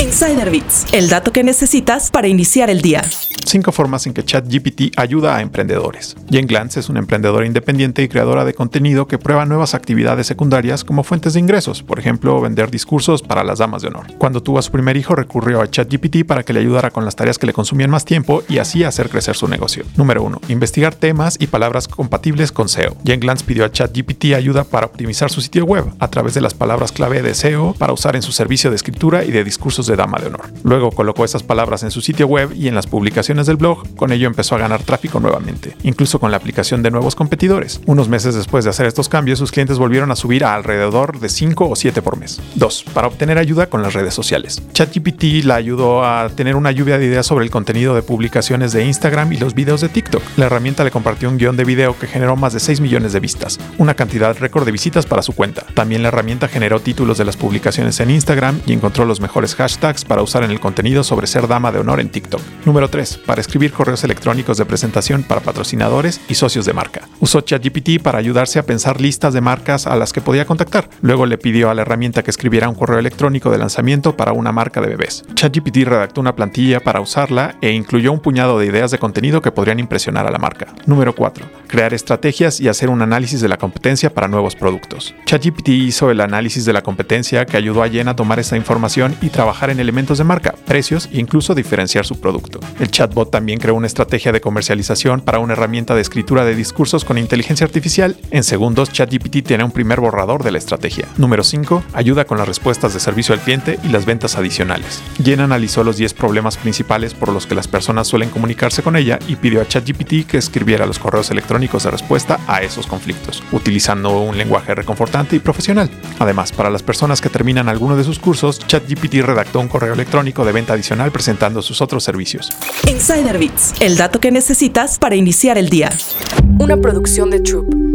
Insider Bits, el dato que necesitas para iniciar el día. Cinco formas en que ChatGPT ayuda a emprendedores. Jen Glantz es una emprendedora independiente y creadora de contenido que prueba nuevas actividades secundarias como fuentes de ingresos, por ejemplo, vender discursos para las damas de honor. Cuando tuvo a su primer hijo, recurrió a ChatGPT para que le ayudara con las tareas que le consumían más tiempo y así hacer crecer su negocio. Número 1. Investigar temas y palabras compatibles con SEO. Jen Glantz pidió a ChatGPT ayuda para optimizar su sitio web a través de las palabras clave de SEO para usar en su servicio de escritura y de discursos de dama de honor. Luego colocó esas palabras en su sitio web y en las publicaciones del blog, con ello empezó a ganar tráfico nuevamente, incluso con la aplicación de nuevos competidores. Unos meses después de hacer estos cambios, sus clientes volvieron a subir a alrededor de 5 o 7 por mes. 2. Para obtener ayuda con las redes sociales. ChatGPT la ayudó a tener una lluvia de ideas sobre el contenido de publicaciones de Instagram y los videos de TikTok. La herramienta le compartió un guion de video que generó más de 6 millones de vistas, una cantidad récord de visitas para su cuenta. También la herramienta generó títulos de las publicaciones en Instagram y encontró los mejores hashtags para usar en el contenido sobre ser dama de honor en TikTok. Número 3. Para escribir correos electrónicos de presentación para patrocinadores y socios de marca. Usó ChatGPT para ayudarse a pensar listas de marcas a las que podía contactar. Luego le pidió a la herramienta que escribiera un correo electrónico de lanzamiento para una marca de bebés. ChatGPT redactó una plantilla para usarla e incluyó un puñado de ideas de contenido que podrían impresionar a la marca. Número 4. Crear estrategias y hacer un análisis de la competencia para nuevos productos. ChatGPT hizo el análisis de la competencia que ayudó a Jen a tomar esa información y en elementos de marca, precios e incluso diferenciar su producto. El chatbot también creó una estrategia de comercialización para una herramienta de escritura de discursos con inteligencia artificial. En segundos, ChatGPT tiene un primer borrador de la estrategia. Número 5. Ayuda con las respuestas de servicio al cliente y las ventas adicionales. Jen analizó los 10 problemas principales por los que las personas suelen comunicarse con ella y pidió a ChatGPT que escribiera los correos electrónicos de respuesta a esos conflictos, utilizando un lenguaje reconfortante y profesional. Además, para las personas que terminan alguno de sus cursos, ChatGPT redactó un correo electrónico de venta adicional presentando sus otros servicios. Insider Bits, el dato que necesitas para iniciar el día. Una producción de Troop.